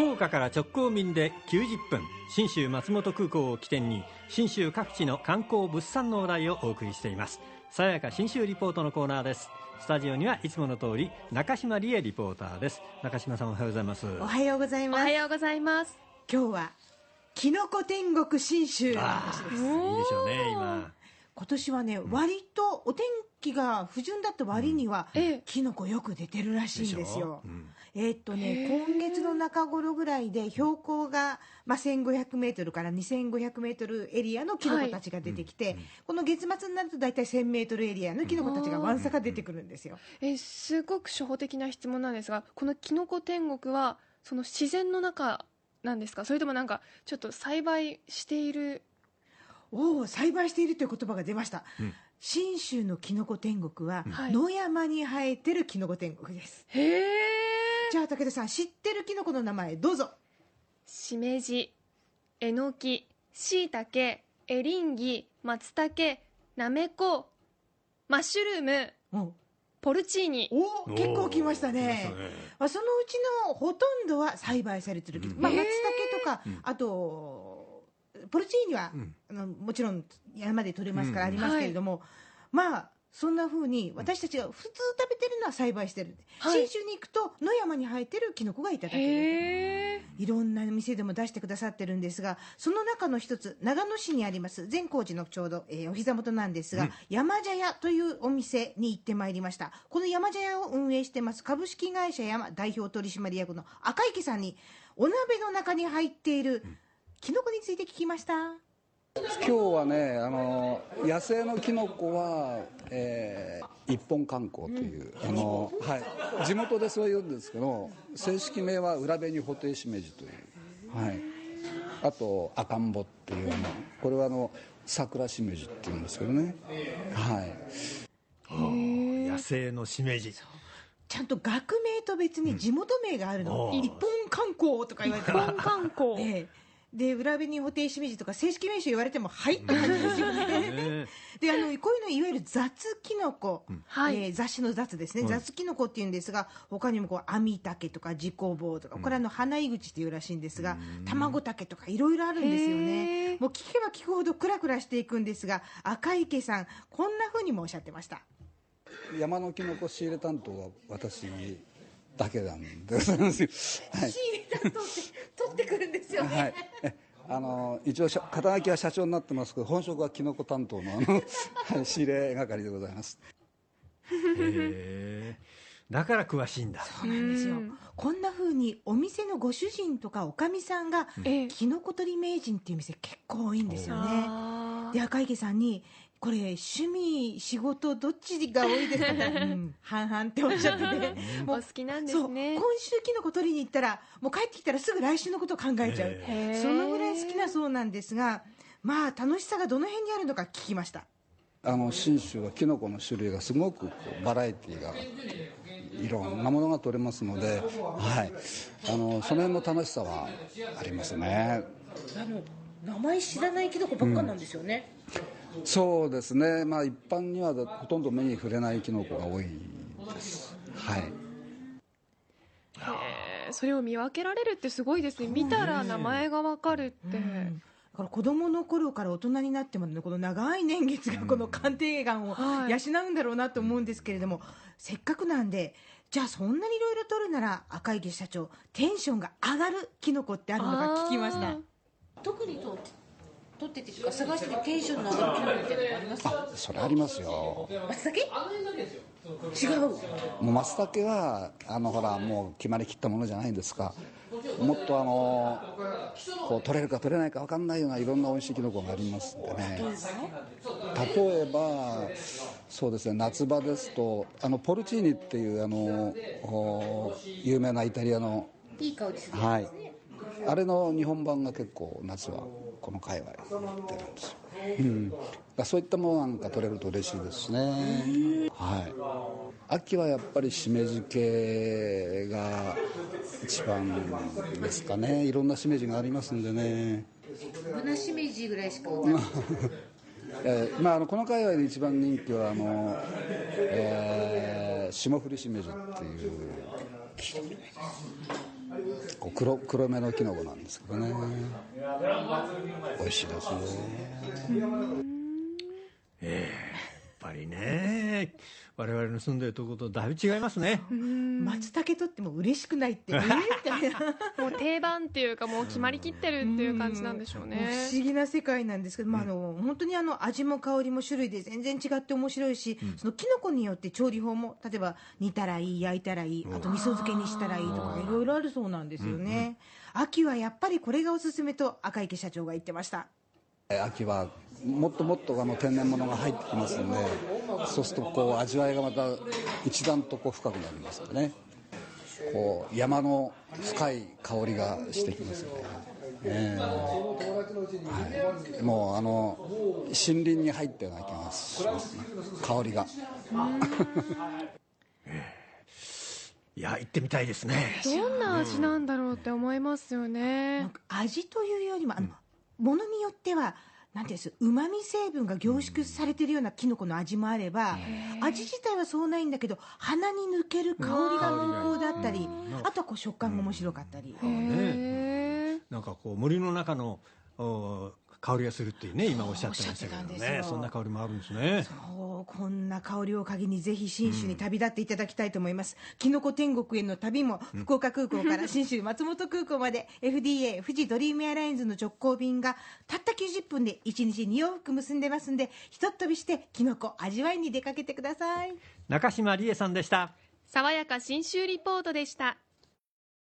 福岡から直行便で90分信州松本空港を起点に信州各地の観光物産の話題をお送りしています。さやか信州リポートのコーナーです。スタジオにはいつもの通り中島理恵リポーターです。中島さんおはようございます。おはようございおます。はようございます。今日はキノコ天国信州のあ話です。ーいいでしょうね今。今年はね割とお天気が不順だった割には、ええ。キノコよく出てるらしいんですよ。えーっとね今月の中頃ぐらいで標高が、まあ、1500メートルから2500メートルエリアのキノコたちが出てきて、この月末になると大体1000メートルエリアのキノコたちがわんさか出てくるんですよ。えすごく初歩的な質問なんですがこのキノコ天国はその自然の中なんですか？それともなんかちょっと栽培している？おお栽培しているという言葉が出ました、うん信州のキノコ天国は、はい。野山に生えてるキノコ天国です。へえじゃあ武田さん知ってるキノコの名前どうぞ。しめじえのきしいたけエリンギ松茸なめこマッシュルームおポルチーニ。お結構来ましたね。来ましたね。まあ、そのうちのほとんどは栽培されてるけど、うん。まあ、松茸とか、うん。あとポルチーニは、うん。あのもちろん山で採れますからあうん。りますけれども、まあそんなふうに私たちが普通食べてるのは栽培してる、はい。信州に行くと野山に生えてるキノコがいただける。いろんな店でも出してくださってるんですがその中の一つ長野市にあります善光寺のちょうど、えーお膝元なんですが、うん。山茶屋というお店に行ってまいりました。この山茶屋を運営してます株式会社山代表取締役の赤池さんにお鍋の中に入っているキノコについて聞きました。今日はねあの野生のキノコは、えー一本観光という、あのはい、地元でそう言うんですけど正式名は裏紅布袋しめじという、はい、あと赤んぼっていうの。これはあの桜しめじっていうんですけどね。はい。野生のしめじ。ちゃんと学名と別に地元名があるの、うん。一本観光とか言われて。も本観光。ええで裏紅布袋しめじとか正式名称言われてもはいって感じですよね。ねであのこういうのいわゆる雑キノコ、はい。えー雑誌の雑ですね、はい雑キノコっていうんですが他にもこう網竹とか自工棒とかこれあの花井口っていうらしいんですが、卵竹とかいろいろあるんですよへねー。もう聞けば聞くほどクラクラしていくんですが赤池さんこんなふうにもおっしゃってました。山のキノコ仕入れ担当は私だけなんで。ございますよ、はい。仕入れたとって取ってくるんですよね、はい、えあの一応肩書きは社長になってますけど本職はキノコ担当のあの、はい、仕入れ係でございます。へー。だから詳しいんだ。そうなんですよ。うんこんなふうにお店のご主人とかおかみさんがええキノコ取り名人っていう店結構多いんですよね。で赤池さんにこれ趣味仕事どっちが多いですかって、うん、半々っておっしゃってて。お好きなんでそう。今すね週キノコ取りに行ったらもう帰ってきたらすぐ来週のことを考えちゃう、そのぐらい好きなそうなんですがまあ楽しさがどの辺にあるのか聞きました。あの信州はキノコの種類がすごくこうバラエティーがいろんなものが取れますので、はい、あのその辺の楽しさはありますね。あの名前知らないキノコばっかなんですよね、そうですね、まあ、一般にはほとんど目に触れないキノコが多いです。はい。それを見分けられるってすごいですね。見たら名前がわかるって、うん。だから子供の頃から大人になってまでのこの長い年月がこの鑑定眼をはい。養うんだろうなと思うんですけれども、せっかくなんでじゃあそんなにいろいろ取るなら赤池社長テンションが上がるキノコってあるのか聞きました。特にと取っててとか探しててテンションの上がるキみたいなのありますあそれありますよ。松茸？違う。もう松茸はあのほらもう決まりきったものじゃないんですか。もっとあのこう取れるか取れないか分かんないようないろんな美味しいキノコがありますんでね。例えばそうですね夏場ですとあのポルチーニっていうあのお有名なイタリアのいい香りするはいあれの日本版が結構夏はこの界隈で出るんですよ、うん、そういったものなんか取れると嬉しいですね。はい。秋はやっぱりしめじ系が一番ですかね。いろんなしめじがありますんでね。ブナシメジぐらいしか えーまあ、あのこの界隈で一番人気はあの、えー霜降りしめじっていう。こ構黒黒めのきのこなんですけどね。美味しいですよやっぱりね我々の住んでるところとだいぶ違いますね。松茸とっても嬉しくないって、えーみたいな。もう定番っていうかもう決まりきってるっていう感じなんでしょうね。もう不思議な世界なんですけど、まあ、あの本当にあの味も香りも種類で全然違って面白いし、そのキノコによって調理法も例えば煮たらいい焼いたらいいあと味噌漬けにしたらいいとかいろいろあるそうなんですよね、秋はやっぱりこれがおすすめと赤池社長が言ってました。え秋はもっともっとあの天然物が入ってきますんでそうするとこう味わいがまた一段とこう深くなりますよね。こう山の深い香りがしてきますよね、ええ。はい、もうあの森林に入ったような気がしますね。香りが。いや行ってみたいですね。どんな味なんだろうって思いますよなね味というよりもあの、ものによってはなんていうんですうまみ成分が凝縮されてるようなきのこの味もあれば味自体はそうないんだけど鼻に抜ける香りが濃厚だったりあとはこう食感が面白かったり、へえなんかこう森の中のお香りがするっていうね今おっしゃってましたけどね。そんな香りもあるんですね。そうこんな香りを鍵にぜひ信州に旅立っていただきたいと思います、きのこ天国への旅も福岡空港から 信州松本空港まで FDA 富士ドリームエアラインズの直行便がたった90分で1日2往復結んでますんでひとっ飛びしてきのこ味わいに出かけてください。中島理恵さんでした。爽やか新州リポートでした